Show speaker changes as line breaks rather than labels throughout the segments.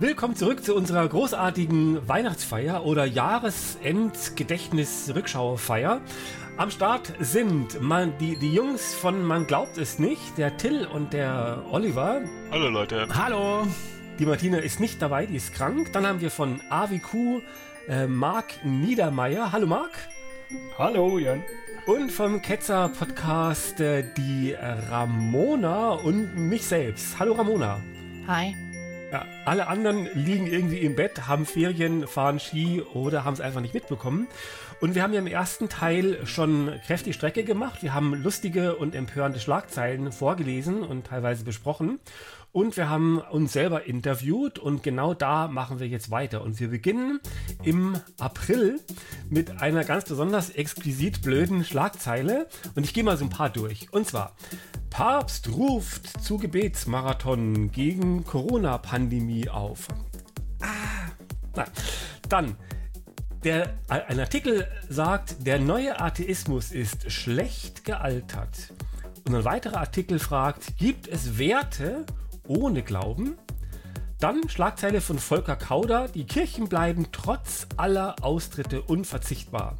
Willkommen zurück zu unserer großartigen Weihnachtsfeier oder Jahresendgedächtnis-Rückschauerfeier. Am Start sind man, die, die Jungs von Man glaubt es nicht, der Till und der Oliver.
Hallo Leute.
Hallo. Die Martina ist nicht dabei, die ist krank. Dann haben wir von AWQ äh, Marc Niedermeyer. Hallo Marc.
Hallo Jan.
Und vom Ketzer Podcast äh, die Ramona und mich selbst. Hallo Ramona.
Hi.
Ja, alle anderen liegen irgendwie im Bett, haben Ferien, fahren Ski oder haben es einfach nicht mitbekommen. Und wir haben ja im ersten Teil schon kräftig Strecke gemacht. Wir haben lustige und empörende Schlagzeilen vorgelesen und teilweise besprochen. Und wir haben uns selber interviewt und genau da machen wir jetzt weiter. Und wir beginnen im April mit einer ganz besonders exquisit blöden Schlagzeile. Und ich gehe mal so ein paar durch. Und zwar, Papst ruft zu Gebetsmarathon gegen Corona-Pandemie auf. Ah, na, dann. Der, ein Artikel sagt, der neue Atheismus ist schlecht gealtert. Und ein weiterer Artikel fragt, gibt es Werte ohne Glauben? Dann Schlagzeile von Volker Kauder, die Kirchen bleiben trotz aller Austritte unverzichtbar.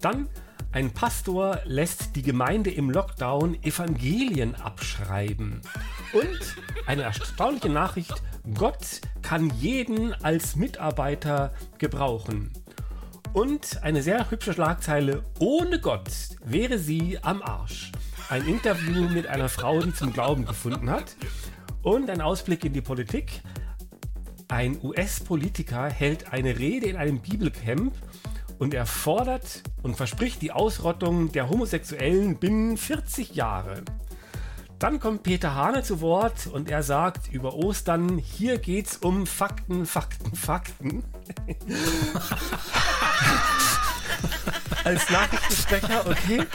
Dann ein Pastor lässt die Gemeinde im Lockdown Evangelien abschreiben. Und eine erstaunliche Nachricht, Gott kann jeden als Mitarbeiter gebrauchen. Und eine sehr hübsche Schlagzeile, ohne Gott wäre sie am Arsch. Ein Interview mit einer Frau, die zum Glauben gefunden hat. Und ein Ausblick in die Politik. Ein US-Politiker hält eine Rede in einem Bibelcamp und er fordert und verspricht die Ausrottung der Homosexuellen binnen 40 Jahre. Dann kommt Peter Hane zu Wort und er sagt über Ostern, hier geht's um Fakten, Fakten, Fakten. Als Nachrichtensprecher, okay.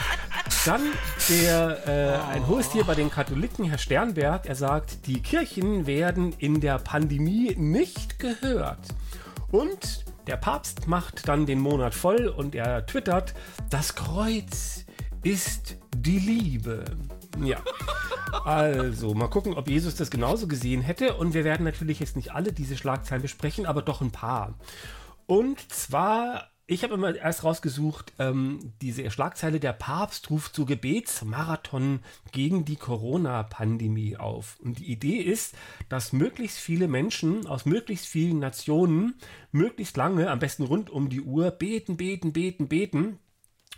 Dann der, äh, ein hohes Tier bei den Katholiken, Herr Sternberg, er sagt, die Kirchen werden in der Pandemie nicht gehört. Und der Papst macht dann den Monat voll und er twittert, das Kreuz ist die Liebe. Ja. Also, mal gucken, ob Jesus das genauso gesehen hätte. Und wir werden natürlich jetzt nicht alle diese Schlagzeilen besprechen, aber doch ein paar. Und zwar ich habe immer erst rausgesucht, ähm, diese Schlagzeile, der Papst ruft zu Gebetsmarathon gegen die Corona-Pandemie auf. Und die Idee ist, dass möglichst viele Menschen aus möglichst vielen Nationen möglichst lange, am besten rund um die Uhr, beten, beten, beten, beten,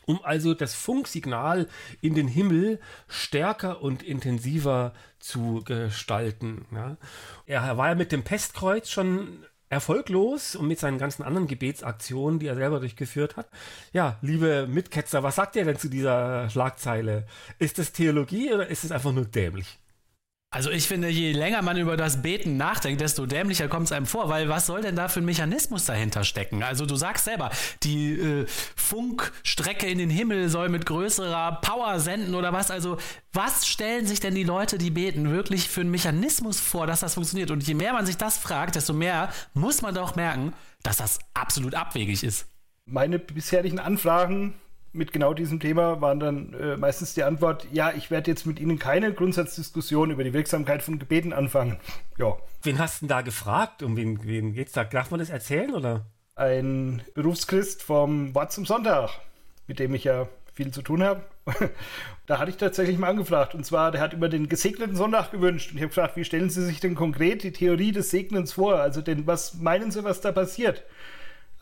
um also das Funksignal in den Himmel stärker und intensiver zu gestalten. Ja. Er war ja mit dem Pestkreuz schon erfolglos und mit seinen ganzen anderen Gebetsaktionen, die er selber durchgeführt hat. Ja, liebe Mitketzer, was sagt ihr denn zu dieser Schlagzeile? Ist das Theologie oder ist es einfach nur dämlich?
Also ich finde, je länger man über das Beten nachdenkt, desto dämlicher kommt es einem vor, weil was soll denn da für ein Mechanismus dahinter stecken? Also du sagst selber, die äh, Funkstrecke in den Himmel soll mit größerer Power senden oder was? Also was stellen sich denn die Leute, die beten, wirklich für einen Mechanismus vor, dass das funktioniert? Und je mehr man sich das fragt, desto mehr muss man doch merken, dass das absolut abwegig ist.
Meine bisherigen Anfragen mit genau diesem Thema waren dann äh, meistens die Antwort, ja, ich werde jetzt mit Ihnen keine Grundsatzdiskussion über die Wirksamkeit von Gebeten anfangen.
Ja. Wen hast du denn da gefragt? Um wen, wen geht's da? Darf man das erzählen, oder?
Ein Berufschrist vom Wort zum Sonntag, mit dem ich ja viel zu tun habe. da hatte ich tatsächlich mal angefragt. Und zwar, der hat über den gesegneten Sonntag gewünscht. Und ich habe gefragt, wie stellen Sie sich denn konkret die Theorie des Segnens vor? Also, denn was meinen Sie, was da passiert?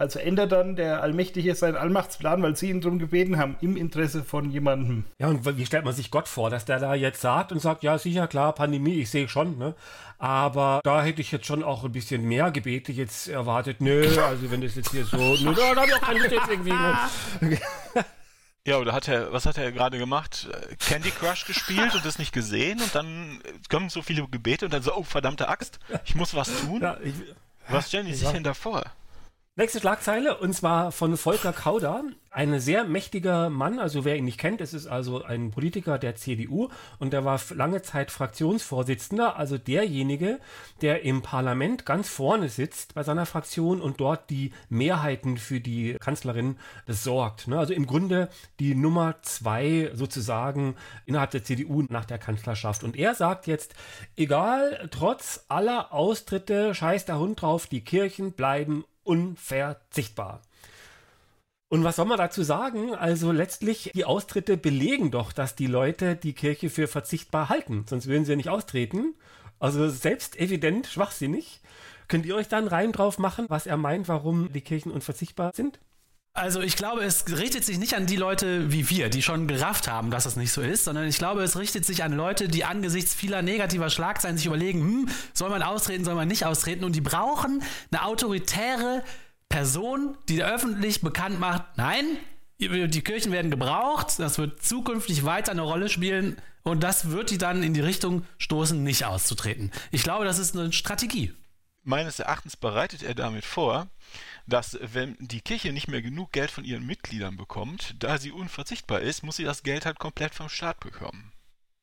Also ändert dann der Allmächtige seinen Allmachtsplan, weil sie ihn darum gebeten haben, im Interesse von jemandem.
Ja, und wie stellt man sich Gott vor, dass der da jetzt sagt und sagt, ja, sicher, klar, Pandemie, ich sehe schon, ne? Aber da hätte ich jetzt schon auch ein bisschen mehr Gebete jetzt erwartet. Nö, also wenn das jetzt hier so, nö, da habe ich auch keine Lust jetzt irgendwie. Ne?
Ja, oder hat er, was hat er gerade gemacht? Candy Crush gespielt und das nicht gesehen und dann kommen so viele Gebete und dann so, oh verdammte Axt, ich muss was tun. Ja, ich, was stellen die sich denn da vor?
Nächste Schlagzeile und zwar von Volker Kauder, ein sehr mächtiger Mann, also wer ihn nicht kennt, es ist also ein Politiker der CDU und der war lange Zeit Fraktionsvorsitzender, also derjenige, der im Parlament ganz vorne sitzt bei seiner Fraktion und dort die Mehrheiten für die Kanzlerin sorgt. Ne? Also im Grunde die Nummer zwei sozusagen innerhalb der CDU nach der Kanzlerschaft. Und er sagt jetzt, egal, trotz aller Austritte, scheiß der Hund drauf, die Kirchen bleiben unverzichtbar. Und was soll man dazu sagen? Also letztlich, die Austritte belegen doch, dass die Leute die Kirche für verzichtbar halten. Sonst würden sie ja nicht austreten. Also selbst evident schwachsinnig. Könnt ihr euch dann rein drauf machen, was er meint, warum die Kirchen unverzichtbar sind?
Also ich glaube, es richtet sich nicht an die Leute wie wir, die schon gerafft haben, dass es nicht so ist, sondern ich glaube, es richtet sich an Leute, die angesichts vieler negativer Schlagzeilen sich überlegen, hm, soll man austreten, soll man nicht austreten und die brauchen eine autoritäre Person, die öffentlich bekannt macht, nein, die Kirchen werden gebraucht, das wird zukünftig weiter eine Rolle spielen und das wird die dann in die Richtung stoßen, nicht auszutreten. Ich glaube, das ist eine Strategie.
Meines Erachtens bereitet er damit vor, dass wenn die Kirche nicht mehr genug Geld von ihren Mitgliedern bekommt, da sie unverzichtbar ist, muss sie das Geld halt komplett vom Staat bekommen.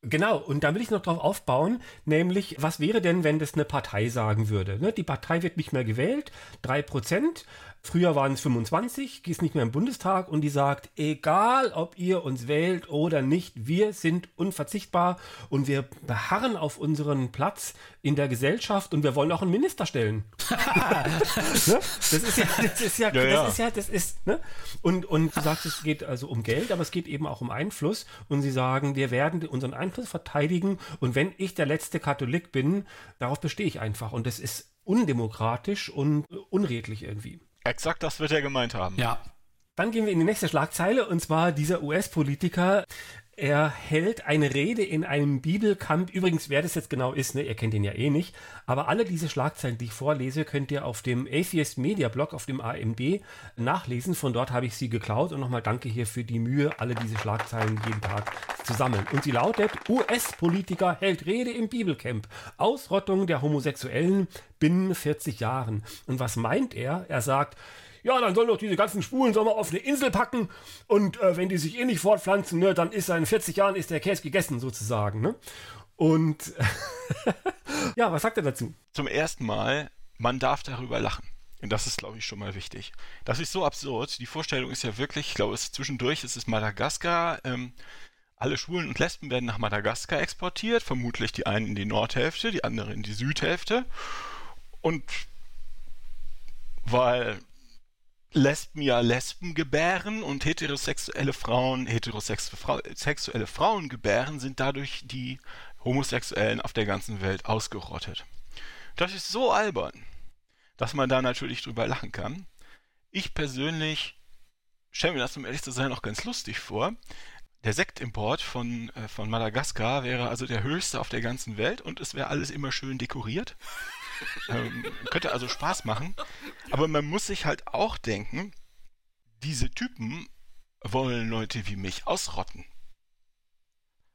Genau, und da will ich noch drauf aufbauen, nämlich, was wäre denn, wenn das eine Partei sagen würde? Ne? Die Partei wird nicht mehr gewählt, 3%, Früher waren es 25, die ist nicht mehr im Bundestag und die sagt, egal ob ihr uns wählt oder nicht, wir sind unverzichtbar und wir beharren auf unseren Platz in der Gesellschaft und wir wollen auch einen Minister stellen. ne? Das ist ja, das ist ja, ja, das ja. ist ja, das ist, ne? Und, und du sagst, es geht also um Geld, aber es geht eben auch um Einfluss und sie sagen, wir werden unseren Einfluss verteidigen und wenn ich der letzte Katholik bin, darauf bestehe ich einfach und das ist undemokratisch und unredlich irgendwie.
Exakt das wird er gemeint haben.
Ja. Dann gehen wir in die nächste Schlagzeile und zwar dieser US-Politiker. Er hält eine Rede in einem Bibelcamp. Übrigens, wer das jetzt genau ist, ne, ihr kennt ihn ja eh nicht. Aber alle diese Schlagzeilen, die ich vorlese, könnt ihr auf dem Atheist Media Blog, auf dem AMD, nachlesen. Von dort habe ich sie geklaut. Und nochmal danke hier für die Mühe, alle diese Schlagzeilen jeden Tag zu sammeln. Und sie lautet, US-Politiker hält Rede im Bibelcamp. Ausrottung der Homosexuellen binnen 40 Jahren. Und was meint er? Er sagt, ja, dann sollen doch diese ganzen Spulen soll man auf eine Insel packen und äh, wenn die sich eh nicht fortpflanzen, ne, dann ist in 40 Jahren ist der Käse gegessen sozusagen. Ne? Und ja, was sagt er dazu?
Zum ersten Mal, man darf darüber lachen. Und das ist, glaube ich, schon mal wichtig. Das ist so absurd. Die Vorstellung ist ja wirklich, ich glaube, zwischendurch ist es Madagaskar. Ähm, alle Schwulen und Lesben werden nach Madagaskar exportiert, vermutlich die einen in die Nordhälfte, die anderen in die Südhälfte. Und weil Lesben ja Lesben gebären und heterosexuelle Frauen heterosexuelle Frauen gebären, sind dadurch die Homosexuellen auf der ganzen Welt ausgerottet. Das ist so albern, dass man da natürlich drüber lachen kann. Ich persönlich stelle mir das, um ehrlich zu sein, auch ganz lustig vor. Der Sektimport von, äh, von Madagaskar wäre also der höchste auf der ganzen Welt und es wäre alles immer schön dekoriert. Ähm, könnte also Spaß machen. Aber man muss sich halt auch denken, diese Typen wollen Leute wie mich ausrotten.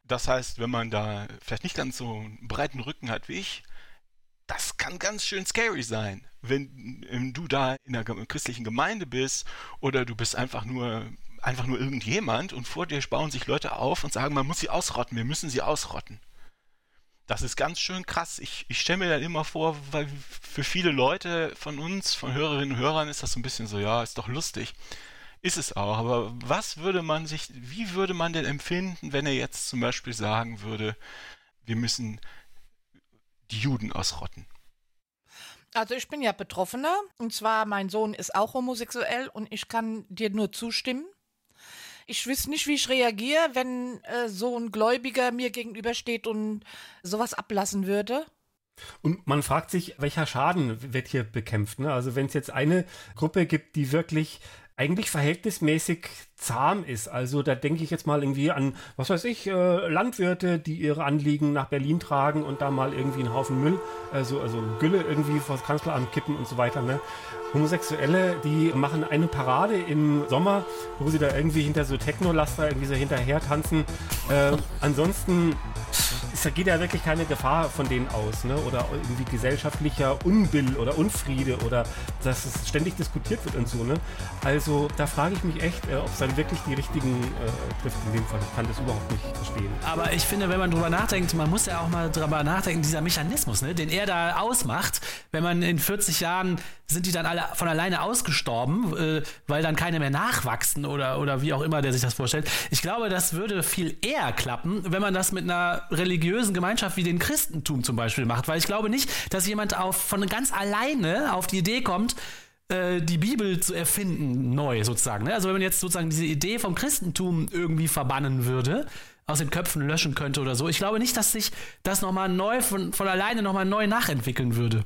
Das heißt, wenn man da vielleicht nicht ganz so einen breiten Rücken hat wie ich, das kann ganz schön scary sein. Wenn du da in einer christlichen Gemeinde bist oder du bist einfach nur einfach nur irgendjemand und vor dir bauen sich Leute auf und sagen, man muss sie ausrotten, wir müssen sie ausrotten. Das ist ganz schön krass. Ich, ich stelle mir dann immer vor, weil für viele Leute von uns, von Hörerinnen und Hörern, ist das so ein bisschen so, ja, ist doch lustig. Ist es auch, aber was würde man sich, wie würde man denn empfinden, wenn er jetzt zum Beispiel sagen würde, wir müssen die Juden ausrotten?
Also ich bin ja Betroffener und zwar mein Sohn ist auch homosexuell und ich kann dir nur zustimmen. Ich wüsste nicht, wie ich reagiere, wenn äh, so ein Gläubiger mir gegenübersteht und sowas ablassen würde.
Und man fragt sich, welcher Schaden wird hier bekämpft. Ne? Also wenn es jetzt eine Gruppe gibt, die wirklich eigentlich verhältnismäßig zahm ist. Also da denke ich jetzt mal irgendwie an, was weiß ich, äh, Landwirte, die ihre Anliegen nach Berlin tragen und da mal irgendwie einen Haufen Müll, also, also Gülle irgendwie vor das Kanzleramt kippen und so weiter. Ne? Homosexuelle, die machen eine Parade im Sommer, wo sie da irgendwie hinter so Technolaster irgendwie so hinterher tanzen. Äh, ansonsten es geht ja wirklich keine Gefahr von denen aus, ne? Oder irgendwie gesellschaftlicher Unbill oder Unfriede oder dass es ständig diskutiert wird und so, ne? Also da frage ich mich echt, äh, ob es dann wirklich die richtigen äh, trifft in dem Fall. Ich kann das überhaupt nicht verstehen.
Aber ich finde, wenn man drüber nachdenkt, man muss ja auch mal drüber nachdenken, dieser Mechanismus, ne, den er da ausmacht, wenn man in 40 Jahren sind die dann alle von alleine ausgestorben, äh, weil dann keine mehr nachwachsen oder, oder wie auch immer der sich das vorstellt. Ich glaube, das würde viel eher klappen, wenn man das mit einer religiösen Gemeinschaft wie dem Christentum zum Beispiel macht, weil ich glaube nicht, dass jemand auf, von ganz alleine auf die Idee kommt, äh, die Bibel zu erfinden, neu sozusagen. Ne? Also wenn man jetzt sozusagen diese Idee vom Christentum irgendwie verbannen würde, aus den Köpfen löschen könnte oder so, ich glaube nicht, dass sich das nochmal neu, von, von alleine nochmal neu nachentwickeln würde.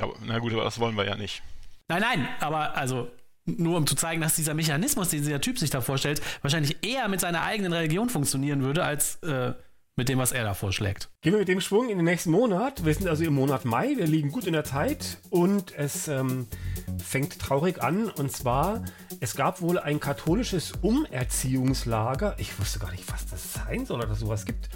Aber, na gut, aber das wollen wir ja nicht.
Nein, nein, aber also nur um zu zeigen, dass dieser Mechanismus, den dieser Typ sich da vorstellt, wahrscheinlich eher mit seiner eigenen Religion funktionieren würde, als äh, mit dem, was er da vorschlägt.
Gehen wir mit dem Schwung in den nächsten Monat. Wir sind also im Monat Mai, wir liegen gut in der Zeit und es ähm, fängt traurig an. Und zwar, es gab wohl ein katholisches Umerziehungslager. Ich wusste gar nicht, was das sein soll oder sowas gibt.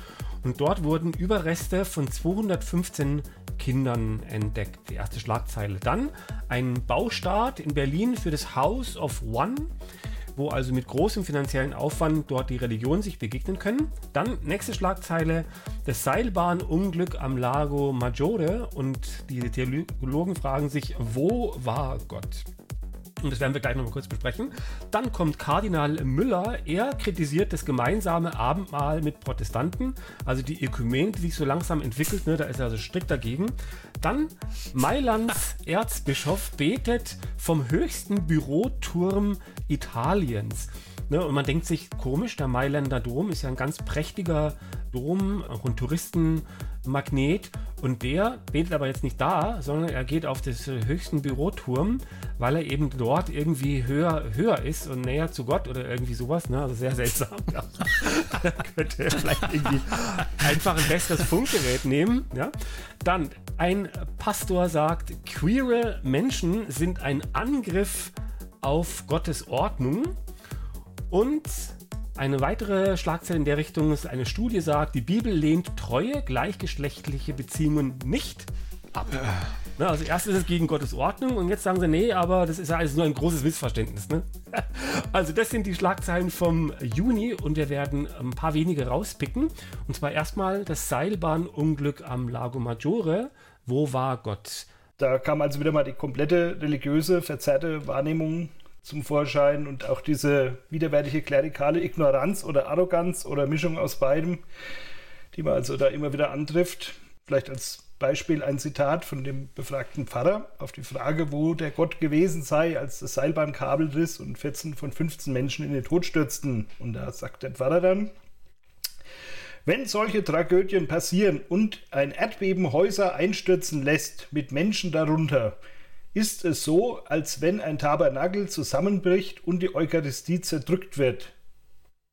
Und dort wurden Überreste von 215 Kindern entdeckt. Die erste Schlagzeile. Dann ein Baustart in Berlin für das House of One wo also mit großem finanziellen Aufwand dort die Religionen sich begegnen können. Dann nächste Schlagzeile, das Seilbahnunglück am Lago Maggiore und die Theologen fragen sich, wo war Gott? Und das werden wir gleich nochmal kurz besprechen. Dann kommt Kardinal Müller. Er kritisiert das gemeinsame Abendmahl mit Protestanten, also die Ökumene, die sich so langsam entwickelt. Ne, da ist er also strikt dagegen. Dann Mailands Erzbischof betet vom höchsten Büroturm Italiens. Ne, und man denkt sich, komisch, der Mailänder Dom ist ja ein ganz prächtiger Dom, auch ein Touristenmagnet. Und der betet aber jetzt nicht da, sondern er geht auf das höchsten Büroturm, weil er eben dort irgendwie höher, höher ist und näher zu Gott oder irgendwie sowas. Ne? Also sehr seltsam. Ja. könnte er vielleicht irgendwie einfach ein besseres Funkgerät nehmen. Ja? Dann, ein Pastor sagt, queere Menschen sind ein Angriff auf Gottes Ordnung. Und eine weitere Schlagzeile in der Richtung ist, eine Studie sagt, die Bibel lehnt treue gleichgeschlechtliche Beziehungen nicht ab. Äh. Ne, also erst ist es gegen Gottes Ordnung und jetzt sagen sie, nee, aber das ist ja alles nur ein großes Missverständnis. Ne? Also das sind die Schlagzeilen vom Juni und wir werden ein paar wenige rauspicken. Und zwar erstmal das Seilbahnunglück am Lago Maggiore. Wo war Gott?
Da kam also wieder mal die komplette religiöse, verzerrte Wahrnehmung zum Vorschein und auch diese widerwärtige klerikale Ignoranz oder Arroganz oder Mischung aus beidem, die man also da immer wieder antrifft. Vielleicht als Beispiel ein Zitat von dem befragten Pfarrer auf die Frage, wo der Gott gewesen sei, als das Seilbahnkabel riss und 14 von 15 Menschen in den Tod stürzten. Und da sagt der Pfarrer dann, wenn solche Tragödien passieren und ein Erdbeben Häuser einstürzen lässt, mit Menschen darunter, ist es so, als wenn ein Tabernakel zusammenbricht und die Eucharistie zerdrückt wird.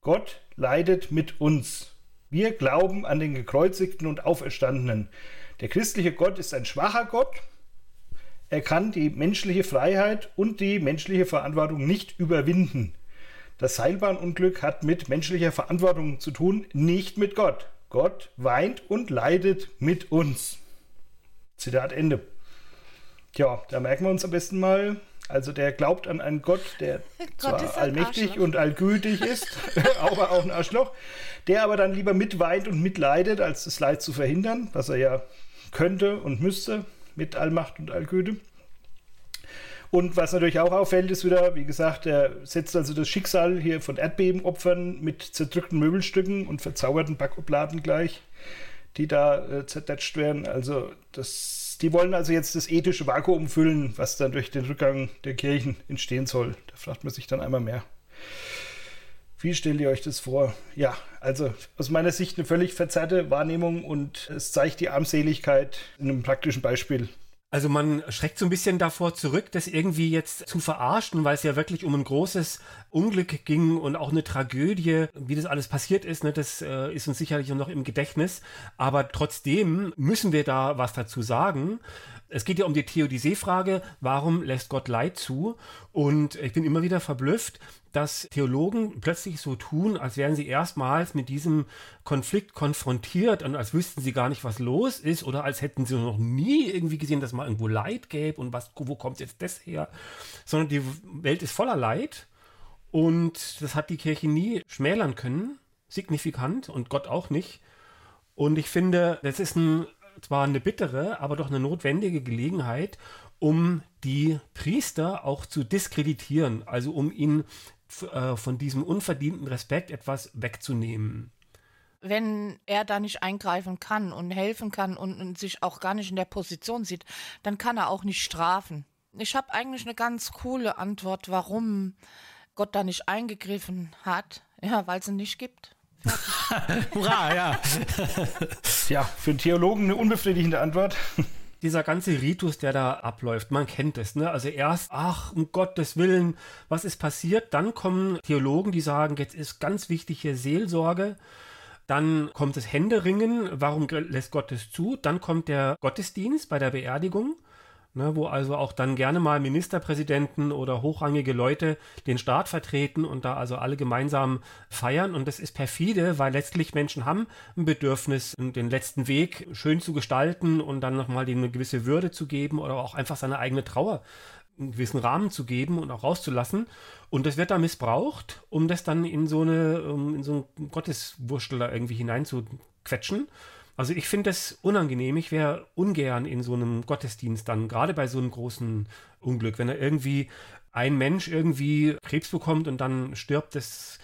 Gott leidet mit uns. Wir glauben an den gekreuzigten und auferstandenen. Der christliche Gott ist ein schwacher Gott. Er kann die menschliche Freiheit und die menschliche Verantwortung nicht überwinden. Das Seilbahnunglück hat mit menschlicher Verantwortung zu tun, nicht mit Gott. Gott weint und leidet mit uns. Zitat Ende. Tja, da merken wir uns am besten mal, also der glaubt an einen Gott, der Gott zwar allmächtig und allgültig ist, aber auch ein Arschloch, der aber dann lieber mitweint und mitleidet, als das Leid zu verhindern, was er ja könnte und müsste mit Allmacht und Allgüte. Und was natürlich auch auffällt, ist wieder, wie gesagt, er setzt also das Schicksal hier von Erdbebenopfern mit zerdrückten Möbelstücken und verzauberten Backobladen gleich, die da äh, zerdatscht werden. Also das die wollen also jetzt das ethische Vakuum füllen, was dann durch den Rückgang der Kirchen entstehen soll. Da fragt man sich dann einmal mehr. Wie stellt ihr euch das vor? Ja, also aus meiner Sicht eine völlig verzerrte Wahrnehmung und es zeigt die Armseligkeit in einem praktischen Beispiel.
Also man schreckt so ein bisschen davor zurück, das irgendwie jetzt zu verarschen, weil es ja wirklich um ein großes Unglück ging und auch eine Tragödie, wie das alles passiert ist, ne, das äh, ist uns sicherlich noch im Gedächtnis. Aber trotzdem müssen wir da was dazu sagen. Es geht ja um die Theodizee-Frage, warum lässt Gott Leid zu? Und ich bin immer wieder verblüfft, dass Theologen plötzlich so tun, als wären sie erstmals mit diesem Konflikt konfrontiert und als wüssten sie gar nicht, was los ist oder als hätten sie noch nie irgendwie gesehen, dass mal irgendwo Leid gäbe und was, wo kommt jetzt das her? Sondern die Welt ist voller Leid und das hat die Kirche nie schmälern können, signifikant und Gott auch nicht. Und ich finde, das ist ein zwar eine bittere, aber doch eine notwendige Gelegenheit, um die Priester auch zu diskreditieren, also um ihnen äh, von diesem unverdienten Respekt etwas wegzunehmen.
Wenn er da nicht eingreifen kann und helfen kann und, und sich auch gar nicht in der Position sieht, dann kann er auch nicht strafen. Ich habe eigentlich eine ganz coole Antwort, warum Gott da nicht eingegriffen hat. Ja, weil es ihn nicht gibt.
Hurra, ja.
ja, für einen Theologen eine unbefriedigende Antwort.
Dieser ganze Ritus, der da abläuft, man kennt es, ne? Also erst, ach, um Gottes Willen, was ist passiert? Dann kommen Theologen, die sagen, jetzt ist ganz wichtig hier Seelsorge. Dann kommt das Händeringen, warum lässt Gott es zu? Dann kommt der Gottesdienst bei der Beerdigung ne, wo also auch dann gerne mal Ministerpräsidenten oder hochrangige Leute den Staat vertreten und da also alle gemeinsam feiern. Und das ist perfide, weil letztlich Menschen haben ein Bedürfnis, den letzten Weg schön zu gestalten und dann nochmal eine gewisse Würde zu geben oder auch einfach seine eigene Trauer einen gewissen Rahmen zu geben und auch rauszulassen. Und das wird da missbraucht, um das dann in so eine, in so einen Gotteswurstel da irgendwie hineinzuquetschen. Also ich finde das unangenehm. Ich wäre ungern in so einem Gottesdienst dann, gerade bei so einem großen Unglück, wenn er irgendwie ein Mensch irgendwie Krebs bekommt und dann stirbt, das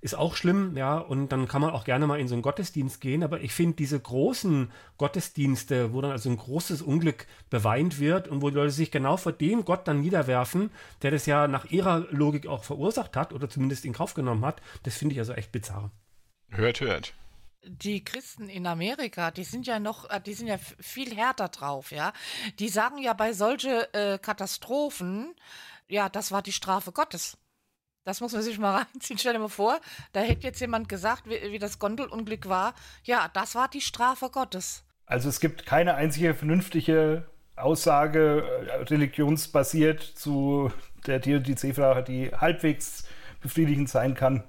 ist auch schlimm, ja, und dann kann man auch gerne mal in so einen Gottesdienst gehen, aber ich finde diese großen Gottesdienste, wo dann also ein großes Unglück beweint wird und wo die Leute sich genau vor dem Gott dann niederwerfen, der das ja nach ihrer Logik auch verursacht hat oder zumindest in Kauf genommen hat, das finde ich also echt bizarr.
Hört, hört
die Christen in Amerika, die sind ja noch, äh, die sind ja viel härter drauf, ja. Die sagen ja bei solche äh, Katastrophen, ja, das war die Strafe Gottes. Das muss man sich mal reinziehen. Stell dir mal vor, da hätte jetzt jemand gesagt, wie, wie das Gondelunglück war. Ja, das war die Strafe Gottes.
Also es gibt keine einzige vernünftige Aussage äh, religionsbasiert zu der Theodizee-Frage, die halbwegs befriedigend sein kann,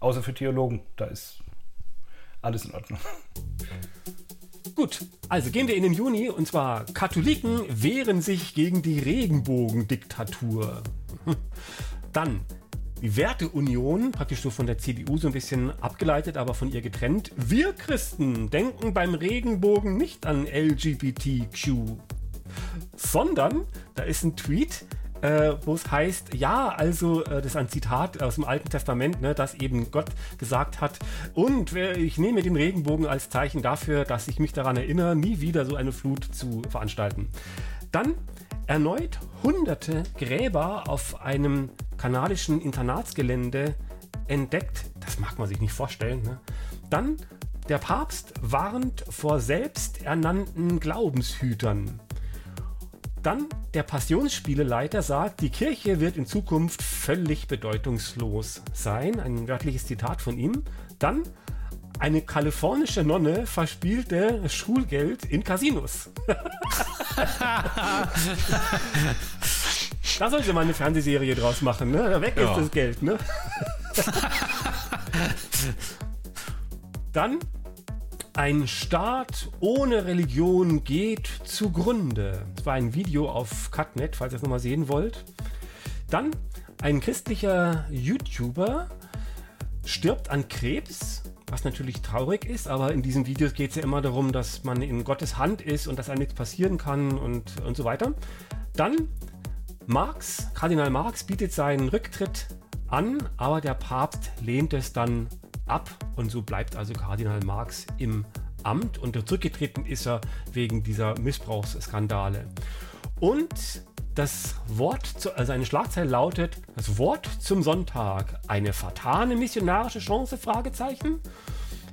außer für Theologen. Da ist alles in Ordnung.
Gut, also gehen wir in den Juni und zwar Katholiken wehren sich gegen die Regenbogendiktatur. Dann die Werteunion, praktisch so von der CDU so ein bisschen abgeleitet, aber von ihr getrennt. Wir Christen denken beim Regenbogen nicht an LGBTQ, sondern da ist ein Tweet, äh, wo es heißt, ja, also, äh, das ist ein Zitat aus dem Alten Testament, ne, dass eben Gott gesagt hat, und ich nehme den Regenbogen als Zeichen dafür, dass ich mich daran erinnere, nie wieder so eine Flut zu veranstalten. Dann erneut hunderte Gräber auf einem kanadischen Internatsgelände entdeckt. Das mag man sich nicht vorstellen. Ne? Dann der Papst warnt vor selbsternannten Glaubenshütern. Dann der Passionsspieleleiter sagt, die Kirche wird in Zukunft völlig bedeutungslos sein. Ein wörtliches Zitat von ihm. Dann eine kalifornische Nonne verspielte Schulgeld in Casinos. da sollte man eine Fernsehserie draus machen, ne? Weg ja. ist das Geld, ne? Dann ein Staat ohne Religion geht zugrunde. Das war ein Video auf Cutnet, falls ihr es nochmal sehen wollt. Dann ein christlicher YouTuber stirbt an Krebs, was natürlich traurig ist, aber in diesen Videos geht es ja immer darum, dass man in Gottes Hand ist und dass einem nichts passieren kann und, und so weiter. Dann Marx, Kardinal Marx bietet seinen Rücktritt an, aber der Papst lehnt es dann ab und so bleibt also Kardinal Marx im Amt und zurückgetreten ist er wegen dieser Missbrauchsskandale. Und das Wort, zu, also eine Schlagzeile lautet, das Wort zum Sonntag, eine fatale missionarische Chance, Fragezeichen.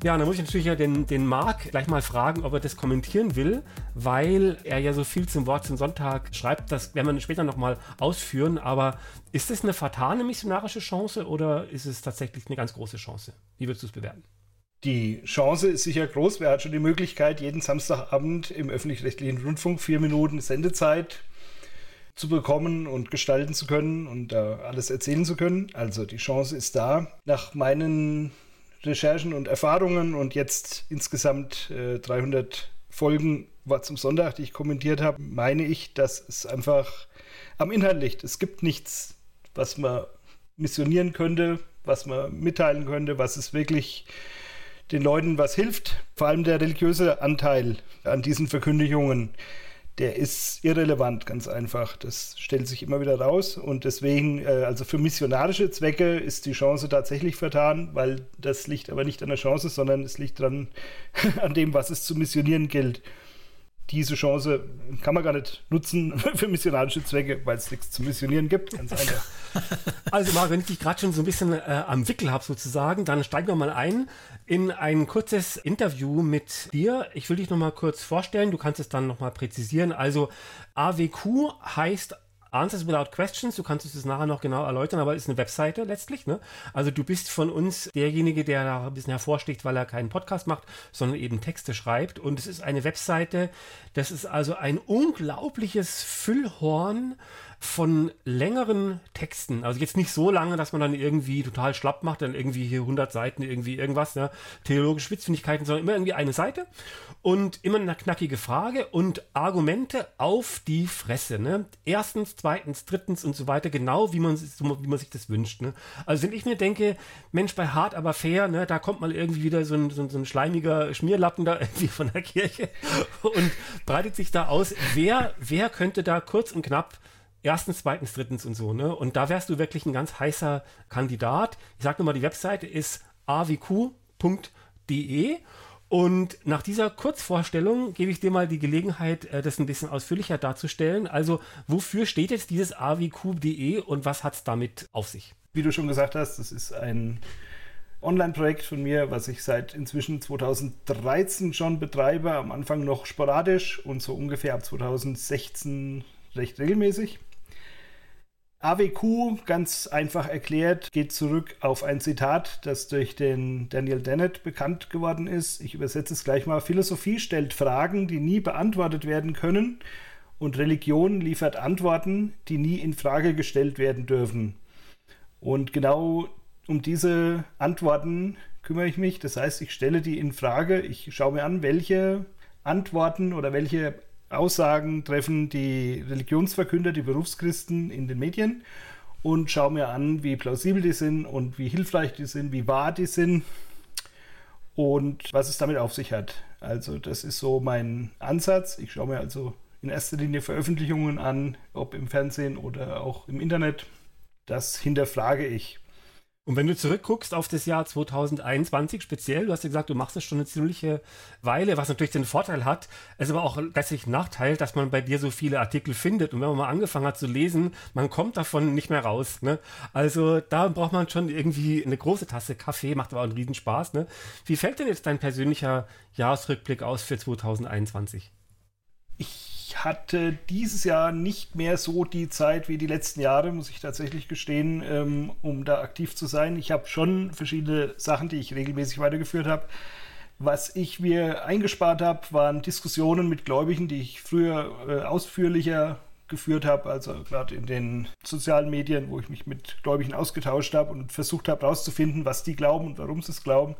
Ja, dann muss ich natürlich ja den, den Marc gleich mal fragen, ob er das kommentieren will, weil er ja so viel zum Wort zum Sonntag schreibt. Das werden wir später nochmal ausführen. Aber ist das eine fatale missionarische Chance oder ist es tatsächlich eine ganz große Chance? Wie würdest du es bewerten?
Die Chance ist sicher groß. Wer hat schon die Möglichkeit, jeden Samstagabend im öffentlich-rechtlichen Rundfunk vier Minuten Sendezeit zu bekommen und gestalten zu können und da alles erzählen zu können. Also die Chance ist da. Nach meinen Recherchen und Erfahrungen und jetzt insgesamt äh, 300 Folgen war zum Sonntag, die ich kommentiert habe, meine ich, dass es einfach am Inhalt liegt. Es gibt nichts, was man missionieren könnte, was man mitteilen könnte, was es wirklich den Leuten was hilft. Vor allem der religiöse Anteil an diesen Verkündigungen der ist irrelevant, ganz einfach. Das stellt sich immer wieder raus. Und deswegen, äh, also für missionarische Zwecke ist die Chance tatsächlich vertan, weil das liegt aber nicht an der Chance, sondern es liegt dran, an dem, was es zu missionieren gilt diese Chance kann man gar nicht nutzen für missionarische Zwecke, weil es nichts zu missionieren gibt. Ganz einfach.
Also, Marc, wenn ich dich gerade schon so ein bisschen äh, am Wickel habe, sozusagen, dann steigen wir mal ein in ein kurzes Interview mit dir. Ich will dich noch mal kurz vorstellen. Du kannst es dann noch mal präzisieren. Also, AWQ heißt Answers Without Questions, du kannst es nachher noch genau erläutern, aber es ist eine Webseite letztlich. Ne? Also du bist von uns derjenige, der da ein bisschen hervorsticht, weil er keinen Podcast macht, sondern eben Texte schreibt. Und es ist eine Webseite, das ist also ein unglaubliches Füllhorn von längeren Texten, also jetzt nicht so lange, dass man dann irgendwie total schlapp macht, dann irgendwie hier 100 Seiten, irgendwie irgendwas, ne? theologische Spitzfindigkeiten, sondern immer irgendwie eine Seite und immer eine knackige Frage und Argumente auf die Fresse. Ne? Erstens, zweitens, drittens und so weiter, genau wie man, wie man sich das wünscht. Ne? Also wenn ich mir denke, Mensch, bei hart aber fair, ne, da kommt mal irgendwie wieder so ein, so, ein, so ein schleimiger Schmierlappen da irgendwie von der Kirche und breitet sich da aus, wer, wer könnte da kurz und knapp erstens, zweitens, drittens und so, ne? Und da wärst du wirklich ein ganz heißer Kandidat. Ich sag nur mal, die Webseite ist awq.de und nach dieser Kurzvorstellung gebe ich dir mal die Gelegenheit, äh, das ein bisschen ausführlicher darzustellen. Also, wofür steht jetzt dieses awq.de und was hat es damit auf sich?
Wie du schon gesagt hast, das ist ein Online-Projekt von mir, was ich seit inzwischen 2013 schon betreibe. Am Anfang noch sporadisch und so ungefähr ab 2016 recht regelmäßig. AWQ, ganz einfach erklärt, geht zurück auf ein Zitat, das durch den Daniel Dennett bekannt geworden ist. Ich übersetze es gleich mal. Philosophie stellt Fragen, die nie beantwortet werden können, und Religion liefert Antworten, die nie in Frage gestellt werden dürfen. Und genau um diese Antworten kümmere ich mich. Das heißt, ich stelle die in Frage. Ich schaue mir an, welche Antworten oder welche Aussagen treffen die Religionsverkünder, die Berufschristen in den Medien und schaue mir an, wie plausibel die sind und wie hilfreich die sind, wie wahr die sind und was es damit auf sich hat. Also das ist so mein Ansatz. Ich schaue mir also in erster Linie Veröffentlichungen an, ob im Fernsehen oder auch im Internet. Das hinterfrage ich.
Und wenn du zurückguckst auf das Jahr 2021 speziell, du hast ja gesagt, du machst es schon eine ziemliche Weile, was natürlich den Vorteil hat, es aber auch gleichzeitig Nachteil, dass man bei dir so viele Artikel findet. Und wenn man mal angefangen hat zu lesen, man kommt davon nicht mehr raus. Ne? Also da braucht man schon irgendwie eine große Tasse Kaffee, macht aber auch einen Riesenspaß. Ne? Wie fällt denn jetzt dein persönlicher Jahresrückblick aus für 2021?
Ich hatte dieses Jahr nicht mehr so die Zeit wie die letzten Jahre, muss ich tatsächlich gestehen, ähm, um da aktiv zu sein. Ich habe schon verschiedene Sachen, die ich regelmäßig weitergeführt habe. Was ich mir eingespart habe, waren Diskussionen mit Gläubigen, die ich früher äh, ausführlicher geführt habe, also gerade in den sozialen Medien, wo ich mich mit Gläubigen ausgetauscht habe und versucht habe herauszufinden, was die glauben und warum sie es glauben.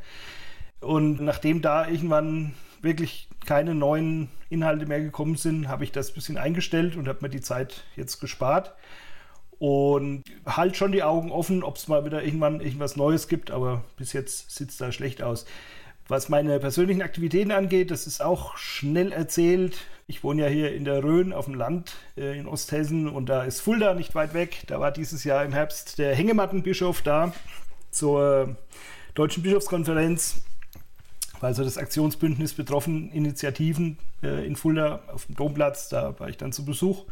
Und nachdem da irgendwann wirklich keine neuen Inhalte mehr gekommen sind, habe ich das ein bisschen eingestellt und habe mir die Zeit jetzt gespart. Und halt schon die Augen offen, ob es mal wieder irgendwann irgendwas Neues gibt, aber bis jetzt sieht es da schlecht aus. Was meine persönlichen Aktivitäten angeht, das ist auch schnell erzählt. Ich wohne ja hier in der Rhön auf dem Land äh, in Osthessen und da ist Fulda nicht weit weg. Da war dieses Jahr im Herbst der Hängemattenbischof da zur Deutschen Bischofskonferenz also das Aktionsbündnis betroffen Initiativen äh, in Fulda auf dem Domplatz. Da war ich dann zu Besuch,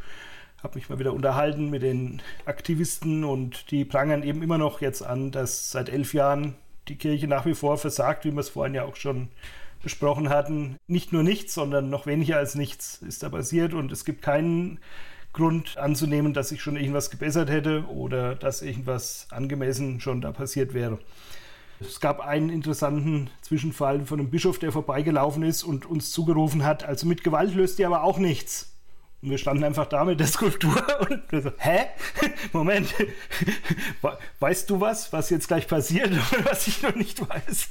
habe mich mal wieder unterhalten mit den Aktivisten und die prangern eben immer noch jetzt an, dass seit elf Jahren die Kirche nach wie vor versagt, wie wir es vorhin ja auch schon besprochen hatten. Nicht nur nichts, sondern noch weniger als nichts ist da passiert und es gibt keinen Grund anzunehmen, dass sich schon irgendwas gebessert hätte oder dass irgendwas angemessen schon da passiert wäre. Es gab einen interessanten Zwischenfall von einem Bischof, der vorbeigelaufen ist und uns zugerufen hat, also mit Gewalt löst ihr aber auch nichts. Und wir standen einfach da mit der Skulptur und wir so, hä? Moment, weißt du was, was jetzt gleich passiert oder was ich noch nicht weiß?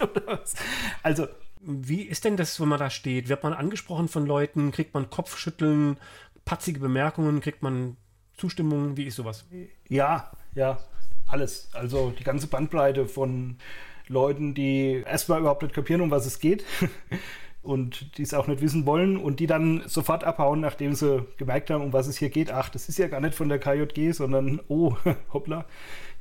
Also, wie ist denn das, wenn man da steht? Wird man angesprochen von Leuten? Kriegt man Kopfschütteln, patzige Bemerkungen? Kriegt man Zustimmung? Wie ist sowas?
Ja, ja, alles. Also die ganze Bandbreite von Leuten, die erstmal überhaupt nicht kapieren, um was es geht und die es auch nicht wissen wollen und die dann sofort abhauen, nachdem sie gemerkt haben, um was es hier geht. Ach, das ist ja gar nicht von der KJG, sondern oh, hoppla,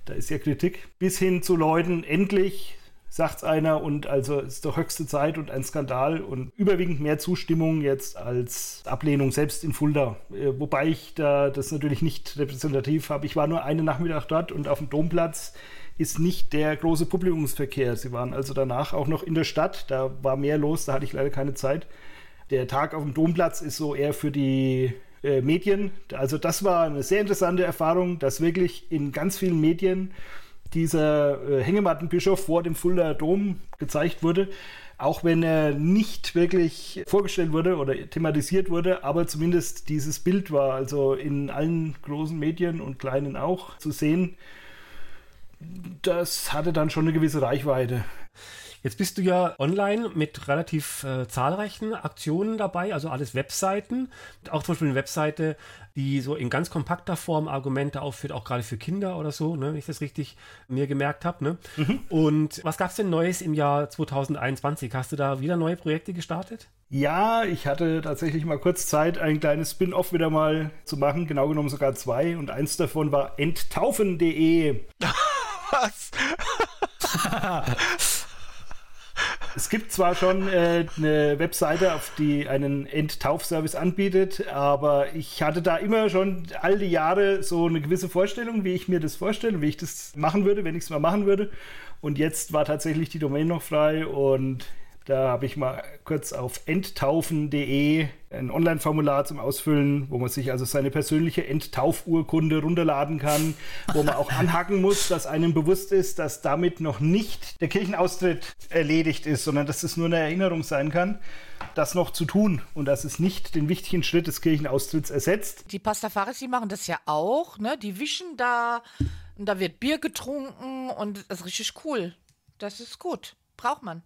da ist ja Kritik. Bis hin zu Leuten, endlich sagt's einer und also ist doch höchste Zeit und ein Skandal und überwiegend mehr Zustimmung jetzt als Ablehnung selbst in Fulda. Äh, wobei ich da das natürlich nicht repräsentativ habe. Ich war nur einen Nachmittag dort und auf dem Domplatz ist nicht der große Publikumsverkehr. Sie waren also danach auch noch in der Stadt. Da war mehr los, da hatte ich leider keine Zeit. Der Tag auf dem Domplatz ist so eher für die äh, Medien. Also das war eine sehr interessante Erfahrung, dass wirklich in ganz vielen Medien dieser äh, Hängemattenbischof vor dem Fulda Dom gezeigt wurde. Auch wenn er nicht wirklich vorgestellt wurde oder thematisiert wurde, aber zumindest dieses Bild war also in allen großen Medien und kleinen auch zu sehen. Das hatte dann schon eine gewisse Reichweite.
Jetzt bist du ja online mit relativ äh, zahlreichen Aktionen dabei, also alles Webseiten. Auch zum Beispiel eine Webseite, die so in ganz kompakter Form Argumente aufführt, auch gerade für Kinder oder so, ne, wenn ich das richtig mir gemerkt habe. Ne? Mhm. Und was gab es denn Neues im Jahr 2021? Hast du da wieder neue Projekte gestartet?
Ja, ich hatte tatsächlich mal kurz Zeit, ein kleines Spin-off wieder mal zu machen, genau genommen sogar zwei. Und eins davon war enttaufen.de. Was? Es gibt zwar schon äh, eine Webseite, auf die einen Enttaufservice anbietet, aber ich hatte da immer schon all die Jahre so eine gewisse Vorstellung, wie ich mir das vorstelle, wie ich das machen würde, wenn ich es mal machen würde. Und jetzt war tatsächlich die Domain noch frei und da habe ich mal kurz auf enttaufen.de ein Online-Formular zum Ausfüllen, wo man sich also seine persönliche Enttaufurkunde runterladen kann, wo man auch anhaken muss, dass einem bewusst ist, dass damit noch nicht der Kirchenaustritt erledigt ist, sondern dass es nur eine Erinnerung sein kann, das noch zu tun und dass es nicht den wichtigen Schritt des Kirchenaustritts ersetzt.
Die Pastafaris, die machen das ja auch, ne? Die wischen da und da wird Bier getrunken und das ist richtig cool. Das ist gut. Braucht man.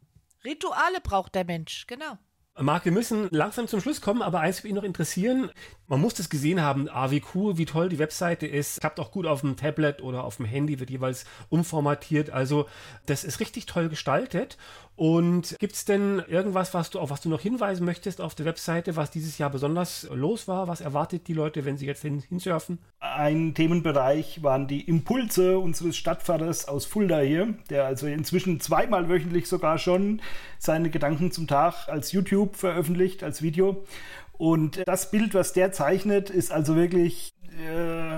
Rituale braucht der Mensch, genau.
Marc, wir müssen langsam zum Schluss kommen, aber eins würde ihn noch interessieren. Man muss das gesehen haben, AWQ, wie toll die Webseite ist. Klappt auch gut auf dem Tablet oder auf dem Handy, wird jeweils umformatiert. Also das ist richtig toll gestaltet. Und gibt es denn irgendwas, was du, auf was du noch hinweisen möchtest auf der Webseite, was dieses Jahr besonders los war? Was erwartet die Leute, wenn sie jetzt hin, hinsurfen?
Ein Themenbereich waren die Impulse unseres Stadtvaters aus Fulda hier, der also inzwischen zweimal wöchentlich sogar schon seine Gedanken zum Tag als YouTube veröffentlicht, als Video. Und das Bild, was der zeichnet, ist also wirklich. Äh,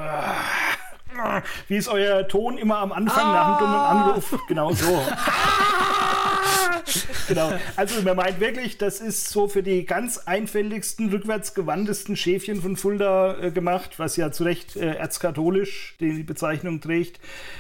wie ist euer Ton immer am Anfang ah. nach einem dummen Anruf? Genau so. genau. Also man meint wirklich, das ist so für die ganz einfältigsten, rückwärtsgewandtesten Schäfchen von Fulda äh, gemacht, was ja zu Recht äh, erzkatholisch die Bezeichnung trägt.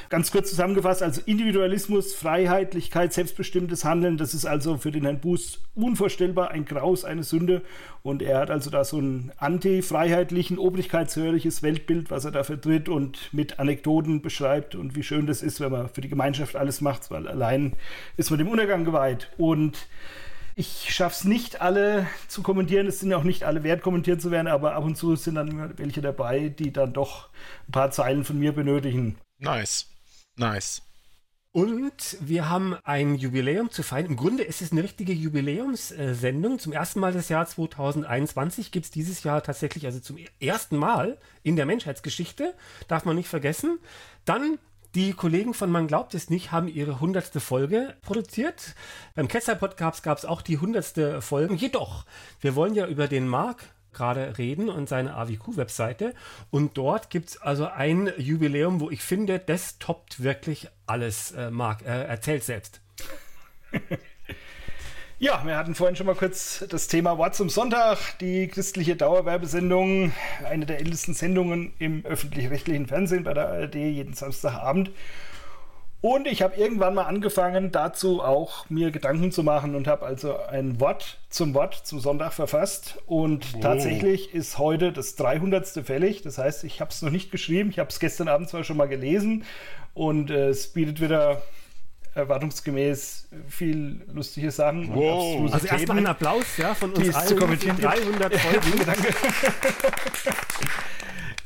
Ganz kurz zusammengefasst, also Individualismus, Freiheitlichkeit, selbstbestimmtes Handeln, das ist also für den Herrn Buß unvorstellbar ein Graus, eine Sünde. Und er hat also da so ein anti-freiheitlichen, obrigkeitshöriges Weltbild, was er da vertritt und mit Anekdoten beschreibt und wie schön das ist, wenn man für die Gemeinschaft alles macht, weil allein ist man dem Untergang geweiht. Und ich schaffe es nicht, alle zu kommentieren. Es sind auch nicht alle wert, kommentiert zu werden, aber ab und zu sind dann welche dabei, die dann doch ein paar Zeilen von mir benötigen.
Nice. Nice.
Und wir haben ein Jubiläum zu feiern. Im Grunde ist es eine richtige Jubiläumssendung. Zum ersten Mal des Jahr 2021 gibt es dieses Jahr tatsächlich, also zum ersten Mal in der Menschheitsgeschichte, darf man nicht vergessen. Dann die Kollegen von Man glaubt es nicht haben ihre hundertste Folge produziert. Beim Ketzer Podcast gab es auch die hundertste Folge. Jedoch, wir wollen ja über den Mark gerade reden und seine AWQ-Webseite. Und dort gibt es also ein Jubiläum, wo ich finde, das toppt wirklich alles, äh, Marc. Äh, erzählt selbst.
Ja, wir hatten vorhin schon mal kurz das Thema Wort zum Sonntag, die christliche Dauerwerbesendung, eine der ältesten Sendungen im öffentlich-rechtlichen Fernsehen bei der ARD jeden Samstagabend. Und ich habe irgendwann mal angefangen, dazu auch mir Gedanken zu machen und habe also ein Wort zum Wort zum Sonntag verfasst. Und oh. tatsächlich ist heute das 300. fällig. Das heißt, ich habe es noch nicht geschrieben. Ich habe es gestern Abend zwar schon mal gelesen und äh, es bietet wieder erwartungsgemäß viel lustige Sachen.
Wow. Also erstmal einen Applaus ja, von uns allen. Zu kommentieren. 300 Folgen.
danke.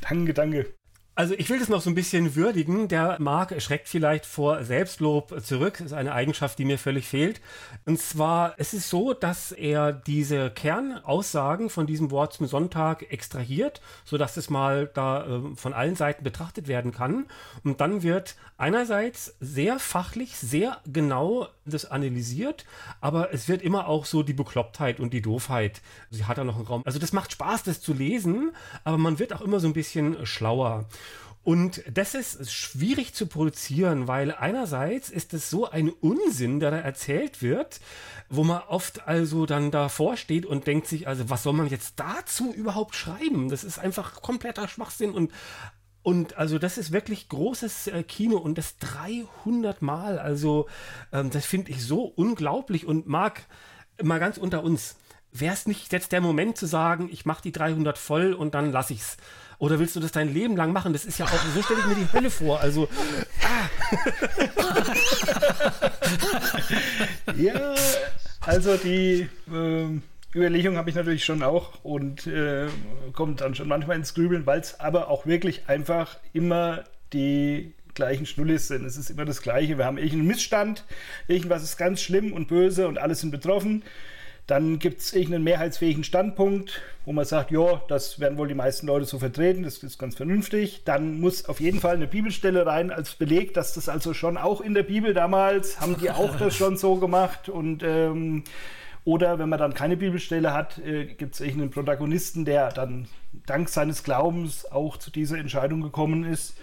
danke, danke.
Also ich will das noch so ein bisschen würdigen. Der Marc schreckt vielleicht vor Selbstlob zurück. Das ist eine Eigenschaft, die mir völlig fehlt. Und zwar, es ist so, dass er diese Kernaussagen von diesem Wort zum Sonntag extrahiert, sodass es mal da äh, von allen Seiten betrachtet werden kann. Und dann wird einerseits sehr fachlich, sehr genau das analysiert, aber es wird immer auch so die Beklopptheit und die Doofheit. Sie hat da noch einen Raum. Also das macht Spaß, das zu lesen, aber man wird auch immer so ein bisschen schlauer. Und das ist schwierig zu produzieren, weil einerseits ist es so ein Unsinn, der da erzählt wird, wo man oft also dann davor steht und denkt sich, also was soll man jetzt dazu überhaupt schreiben? Das ist einfach kompletter Schwachsinn und und also das ist wirklich großes äh, Kino und das 300 Mal. Also ähm, das finde ich so unglaublich und mag mal ganz unter uns. Wäre es nicht jetzt der Moment zu sagen, ich mache die 300 voll und dann lasse ich's? Oder willst du das dein Leben lang machen? Das ist ja auch, so stelle ich mir die Hölle vor. Also,
ah. ja, also die äh, Überlegung habe ich natürlich schon auch und äh, kommt dann schon manchmal ins Grübeln, weil es aber auch wirklich einfach immer die gleichen Schnullis sind. Es ist immer das Gleiche. Wir haben irgendeinen Missstand, irgendwas ist ganz schlimm und böse und alle sind betroffen. Dann gibt es irgendeinen mehrheitsfähigen Standpunkt, wo man sagt, ja, das werden wohl die meisten Leute so vertreten, das ist ganz vernünftig. Dann muss auf jeden Fall eine Bibelstelle rein als Beleg, dass das also schon auch in der Bibel damals, haben die auch das schon so gemacht und ähm, oder wenn man dann keine Bibelstelle hat, äh, gibt es irgendeinen Protagonisten, der dann dank seines Glaubens auch zu dieser Entscheidung gekommen ist.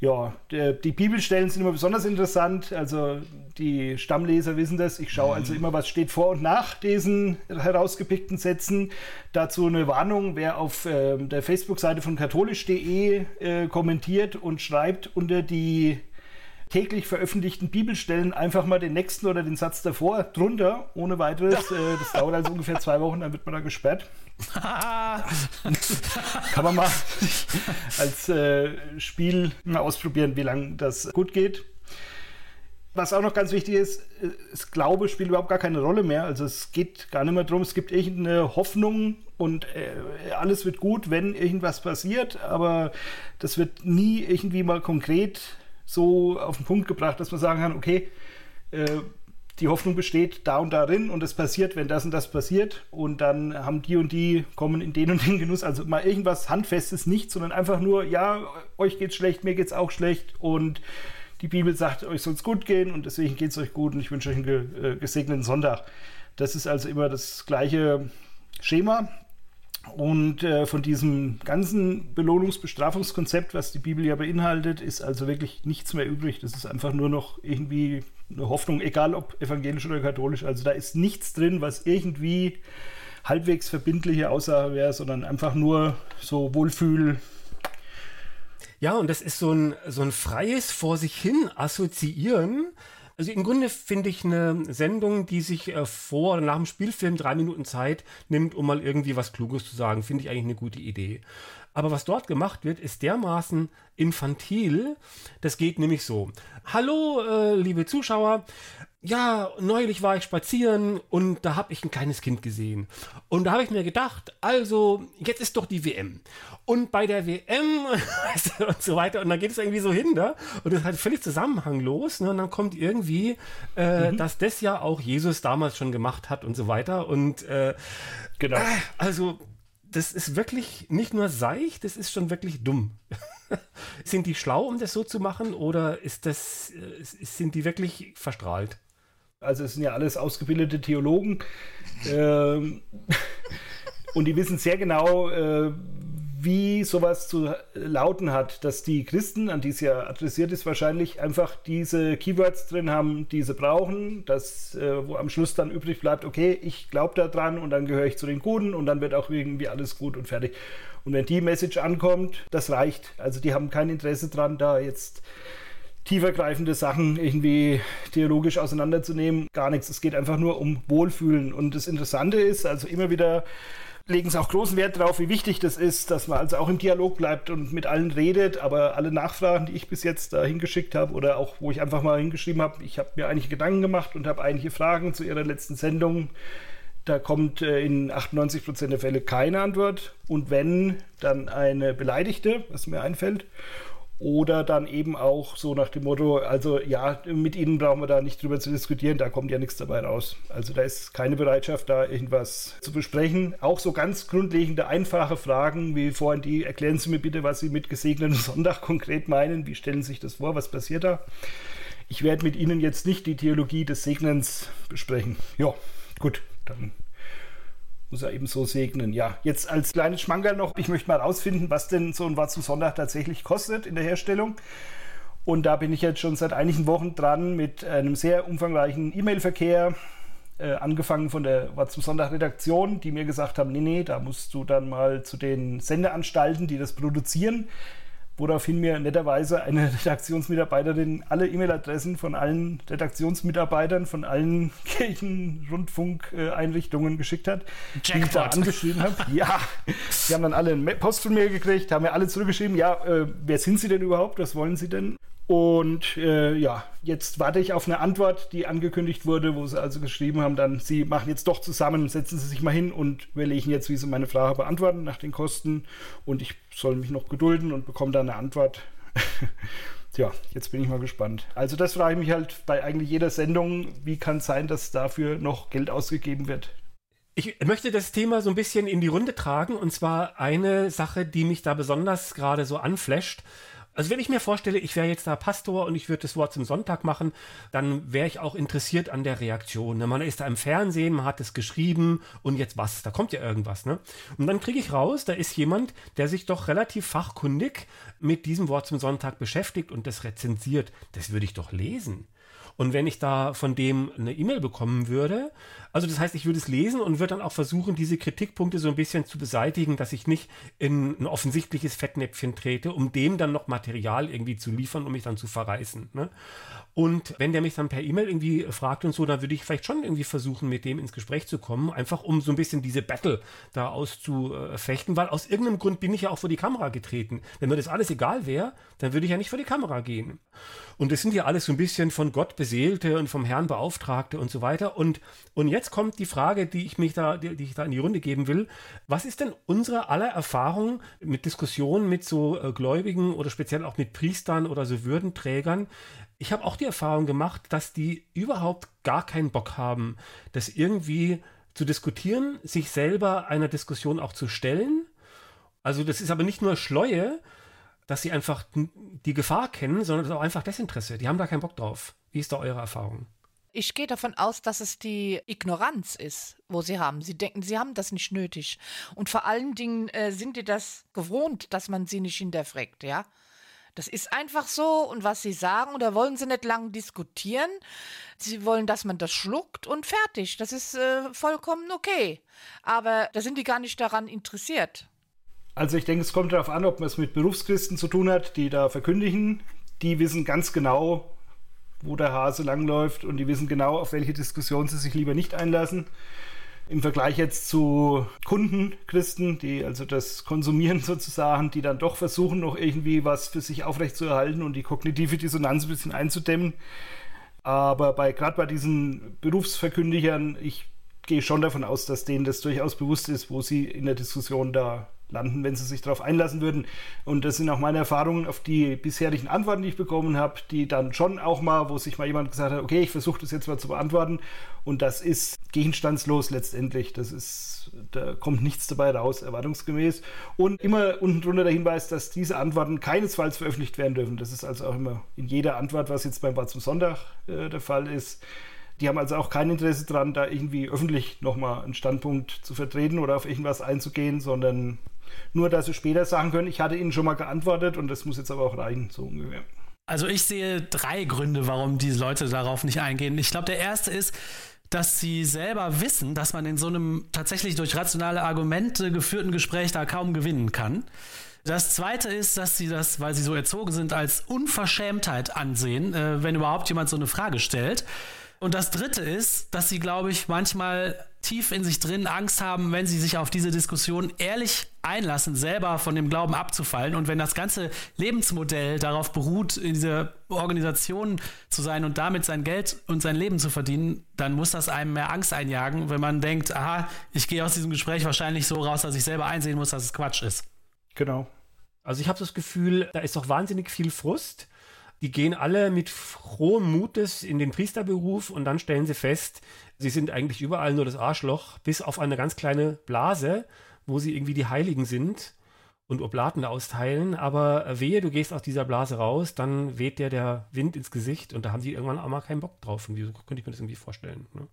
Ja, der, die Bibelstellen sind immer besonders interessant. Also die Stammleser wissen das. Ich schaue also mhm. immer, was steht vor und nach diesen herausgepickten Sätzen. Dazu eine Warnung, wer auf äh, der Facebook-Seite von katholisch.de äh, kommentiert und schreibt unter die täglich veröffentlichten Bibelstellen einfach mal den nächsten oder den Satz davor drunter, ohne weiteres. Äh, das dauert also ungefähr zwei Wochen, dann wird man da gesperrt. Kann man mal als äh, Spiel mal ausprobieren, wie lange das gut geht. Was auch noch ganz wichtig ist, ist, Glaube spielt überhaupt gar keine Rolle mehr. Also es geht gar nicht mehr darum, es gibt irgendeine Hoffnung und äh, alles wird gut, wenn irgendwas passiert, aber das wird nie irgendwie mal konkret so auf den Punkt gebracht, dass man sagen kann, okay, äh, die Hoffnung besteht da und darin und es passiert, wenn das und das passiert und dann haben die und die kommen in den und den Genuss. Also mal irgendwas Handfestes nicht, sondern einfach nur, ja, euch geht's schlecht, mir geht's auch schlecht und die Bibel sagt, euch soll es gut gehen und deswegen geht es euch gut und ich wünsche euch einen äh, gesegneten Sonntag. Das ist also immer das gleiche Schema. Und äh, von diesem ganzen Belohnungs-Bestrafungskonzept, was die Bibel ja beinhaltet, ist also wirklich nichts mehr übrig. Das ist einfach nur noch irgendwie eine Hoffnung, egal ob evangelisch oder katholisch. Also da ist nichts drin, was irgendwie halbwegs verbindliche Aussage wäre, sondern einfach nur so Wohlfühl.
Ja, und das ist so ein, so ein freies Vor sich hin assoziieren also im Grunde finde ich eine Sendung, die sich äh, vor oder nach dem Spielfilm drei Minuten Zeit nimmt, um mal irgendwie was Kluges zu sagen, finde ich eigentlich eine gute Idee. Aber was dort gemacht wird, ist dermaßen infantil. Das geht nämlich so. Hallo, äh, liebe Zuschauer ja, neulich war ich spazieren und da habe ich ein kleines Kind gesehen. Und da habe ich mir gedacht, also, jetzt ist doch die WM. Und bei der WM und so weiter, und dann geht es irgendwie so hin, ne? Und das ist halt völlig zusammenhanglos, ne? Und dann kommt irgendwie, äh, mhm. dass das ja auch Jesus damals schon gemacht hat und so weiter. Und äh, genau. Äh, also, das ist wirklich nicht nur seich, das ist schon wirklich dumm. sind die schlau, um das so zu machen, oder ist das, äh, sind die wirklich verstrahlt?
Also es sind ja alles ausgebildete Theologen. ähm, und die wissen sehr genau, äh, wie sowas zu lauten hat, dass die Christen, an die es ja adressiert ist, wahrscheinlich einfach diese Keywords drin haben, die sie brauchen, dass, äh, wo am Schluss dann übrig bleibt, okay, ich glaube da dran und dann gehöre ich zu den Guten und dann wird auch irgendwie alles gut und fertig. Und wenn die Message ankommt, das reicht. Also die haben kein Interesse dran, da jetzt tiefergreifende Sachen irgendwie theologisch auseinanderzunehmen. Gar nichts. Es geht einfach nur um Wohlfühlen. Und das Interessante ist, also immer wieder legen es auch großen Wert darauf, wie wichtig das ist, dass man also auch im Dialog bleibt und mit allen redet. Aber alle Nachfragen, die ich bis jetzt da hingeschickt habe oder auch wo ich einfach mal hingeschrieben habe, ich habe mir einige Gedanken gemacht und habe einige Fragen zu ihrer letzten Sendung. Da kommt äh, in 98 Prozent der Fälle keine Antwort. Und wenn, dann eine beleidigte, was mir einfällt. Oder dann eben auch so nach dem Motto, also ja, mit ihnen brauchen wir da nicht drüber zu diskutieren, da kommt ja nichts dabei raus. Also da ist keine Bereitschaft, da irgendwas zu besprechen. Auch so ganz grundlegende, einfache Fragen wie vorhin die, erklären Sie mir bitte, was Sie mit gesegnetem Sonntag konkret meinen, wie stellen Sie sich das vor, was passiert da? Ich werde mit Ihnen jetzt nicht die Theologie des Segnens besprechen. Ja, gut, dann muss er eben so segnen. Ja, jetzt als kleines Schmankerl noch, ich möchte mal rausfinden, was denn so ein Watz Sonntag tatsächlich kostet in der Herstellung. Und da bin ich jetzt schon seit einigen Wochen dran mit einem sehr umfangreichen E-Mail-Verkehr, äh, angefangen von der Watz Sonntag Redaktion, die mir gesagt haben, nee, nee, da musst du dann mal zu den Sendeanstalten, die das produzieren woraufhin mir netterweise eine Redaktionsmitarbeiterin alle E-Mail-Adressen von allen Redaktionsmitarbeitern von allen Kirchenrundfunkeinrichtungen geschickt hat, Jackpot. die ich da angeschrieben habe. Ja, die haben dann alle eine Post von mir gekriegt, haben mir alle zurückgeschrieben, ja, äh, wer sind Sie denn überhaupt, was wollen Sie denn? Und äh, ja, jetzt warte ich auf eine Antwort, die angekündigt wurde, wo sie also geschrieben haben, dann, sie machen jetzt doch zusammen, setzen Sie sich mal hin und überlegen jetzt, wie Sie meine Frage beantworten nach den Kosten. Und ich soll mich noch gedulden und bekomme dann eine Antwort. Tja, jetzt bin ich mal gespannt. Also das frage ich mich halt bei eigentlich jeder Sendung, wie kann es sein, dass dafür noch Geld ausgegeben wird?
Ich möchte das Thema so ein bisschen in die Runde tragen und zwar eine Sache, die mich da besonders gerade so anflasht. Also wenn ich mir vorstelle, ich wäre jetzt da Pastor und ich würde das Wort zum Sonntag machen, dann wäre ich auch interessiert an der Reaktion. Ne? Man ist da im Fernsehen, man hat es geschrieben und jetzt was? Da kommt ja irgendwas. Ne? Und dann kriege ich raus, da ist jemand, der sich doch relativ fachkundig mit diesem Wort zum Sonntag beschäftigt und das rezensiert. Das würde ich doch lesen. Und wenn ich da von dem eine E-Mail bekommen würde, also das heißt, ich würde es lesen und würde dann auch versuchen, diese Kritikpunkte so ein bisschen zu beseitigen, dass ich nicht in ein offensichtliches Fettnäpfchen trete, um dem dann noch Material irgendwie zu liefern, um mich dann zu verreißen. Ne? Und wenn der mich dann per E-Mail irgendwie fragt und so, dann würde ich vielleicht schon irgendwie versuchen, mit dem ins Gespräch zu kommen, einfach um so ein bisschen diese Battle da auszufechten, weil aus irgendeinem Grund bin ich ja auch vor die Kamera getreten. Wenn mir das alles egal wäre, dann würde ich ja nicht vor die Kamera gehen. Und das sind ja alles so ein bisschen von Gott beseelte und vom Herrn Beauftragte und so weiter. Und, und jetzt kommt die Frage, die ich mich da, die, die ich da in die Runde geben will. Was ist denn unsere aller Erfahrung mit Diskussionen mit so äh, Gläubigen oder speziell auch mit Priestern oder so Würdenträgern? ich habe auch die Erfahrung gemacht, dass die überhaupt gar keinen Bock haben, das irgendwie zu diskutieren, sich selber einer Diskussion auch zu stellen. Also das ist aber nicht nur Schleue, dass sie einfach die Gefahr kennen, sondern das ist auch einfach Desinteresse. Die haben da keinen Bock drauf. Wie ist da eure Erfahrung?
Ich gehe davon aus, dass es die Ignoranz ist, wo sie haben. Sie denken, sie haben das nicht nötig. Und vor allen Dingen äh, sind die das gewohnt, dass man sie nicht hinterfragt, ja. Das ist einfach so und was sie sagen, oder wollen sie nicht lang diskutieren. Sie wollen, dass man das schluckt und fertig. Das ist äh, vollkommen okay. Aber da sind die gar nicht daran interessiert.
Also ich denke, es kommt darauf an, ob man es mit Berufschristen zu tun hat, die da verkündigen. Die wissen ganz genau, wo der Hase langläuft und die wissen genau, auf welche Diskussion sie sich lieber nicht einlassen. Im Vergleich jetzt zu Kundenchristen, die also das konsumieren sozusagen, die dann doch versuchen, noch irgendwie was für sich aufrechtzuerhalten und die kognitive Dissonanz ein bisschen einzudämmen. Aber bei gerade bei diesen Berufsverkündigern, ich gehe schon davon aus, dass denen das durchaus bewusst ist, wo sie in der Diskussion da landen, wenn sie sich darauf einlassen würden. Und das sind auch meine Erfahrungen auf die bisherigen Antworten, die ich bekommen habe, die dann schon auch mal, wo sich mal jemand gesagt hat, okay, ich versuche das jetzt mal zu beantworten. Und das ist gegenstandslos letztendlich. Das ist, da kommt nichts dabei raus, erwartungsgemäß. Und immer unten drunter der Hinweis, dass diese Antworten keinesfalls veröffentlicht werden dürfen. Das ist also auch immer in jeder Antwort, was jetzt beim Bad zum Sonntag äh, der Fall ist. Die haben also auch kein Interesse daran, da irgendwie öffentlich nochmal einen Standpunkt zu vertreten oder auf irgendwas einzugehen, sondern nur, dass sie später sagen können, ich hatte ihnen schon mal geantwortet und das muss jetzt aber auch reichen, so ungefähr.
Also ich sehe drei Gründe, warum diese Leute darauf nicht eingehen. Ich glaube, der erste ist, dass sie selber wissen, dass man in so einem tatsächlich durch rationale Argumente geführten Gespräch da kaum gewinnen kann. Das zweite ist, dass sie das, weil sie so erzogen sind, als Unverschämtheit ansehen, äh, wenn überhaupt jemand so eine Frage stellt. Und das dritte ist, dass sie, glaube ich, manchmal tief in sich drin Angst haben, wenn sie sich auf diese Diskussion ehrlich einlassen, selber von dem Glauben abzufallen. Und wenn das ganze Lebensmodell darauf beruht, in dieser Organisation zu sein und damit sein Geld und sein Leben zu verdienen, dann muss das einem mehr Angst einjagen, wenn man denkt, aha, ich gehe aus diesem Gespräch wahrscheinlich so raus, dass ich selber einsehen muss, dass es Quatsch ist.
Genau.
Also ich habe das Gefühl, da ist doch wahnsinnig viel Frust. Die gehen alle mit frohem Mutes in den Priesterberuf und dann stellen sie fest, sie sind eigentlich überall nur das Arschloch, bis auf eine ganz kleine Blase, wo sie irgendwie die Heiligen sind und Oblaten austeilen. Aber wehe, du gehst aus dieser Blase raus, dann weht dir der Wind ins Gesicht und da haben die irgendwann auch mal keinen Bock drauf. Und so könnte ich mir das irgendwie vorstellen. Ne?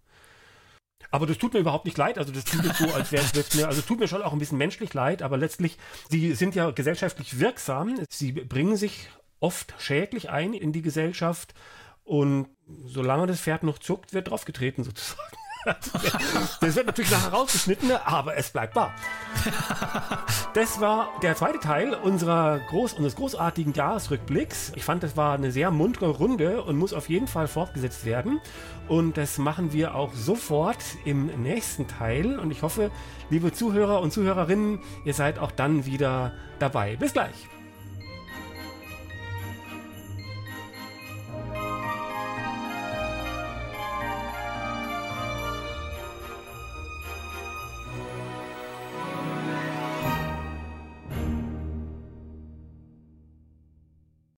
Aber das tut mir überhaupt nicht leid. Also das jetzt so, als wäre es mir, also tut mir schon auch ein bisschen menschlich leid, aber letztlich, sie sind ja gesellschaftlich wirksam. Sie bringen sich oft schädlich ein in die Gesellschaft und solange das Pferd noch zuckt, wird draufgetreten sozusagen. Das wird natürlich nachher rausgeschnitten, aber es bleibt wahr. Das war der zweite Teil unserer groß, unseres großartigen Jahresrückblicks. Ich fand, das war eine sehr muntere Runde und muss auf jeden Fall fortgesetzt werden. Und das machen wir auch sofort im nächsten Teil. Und ich hoffe, liebe Zuhörer und Zuhörerinnen, ihr seid auch dann wieder dabei. Bis gleich.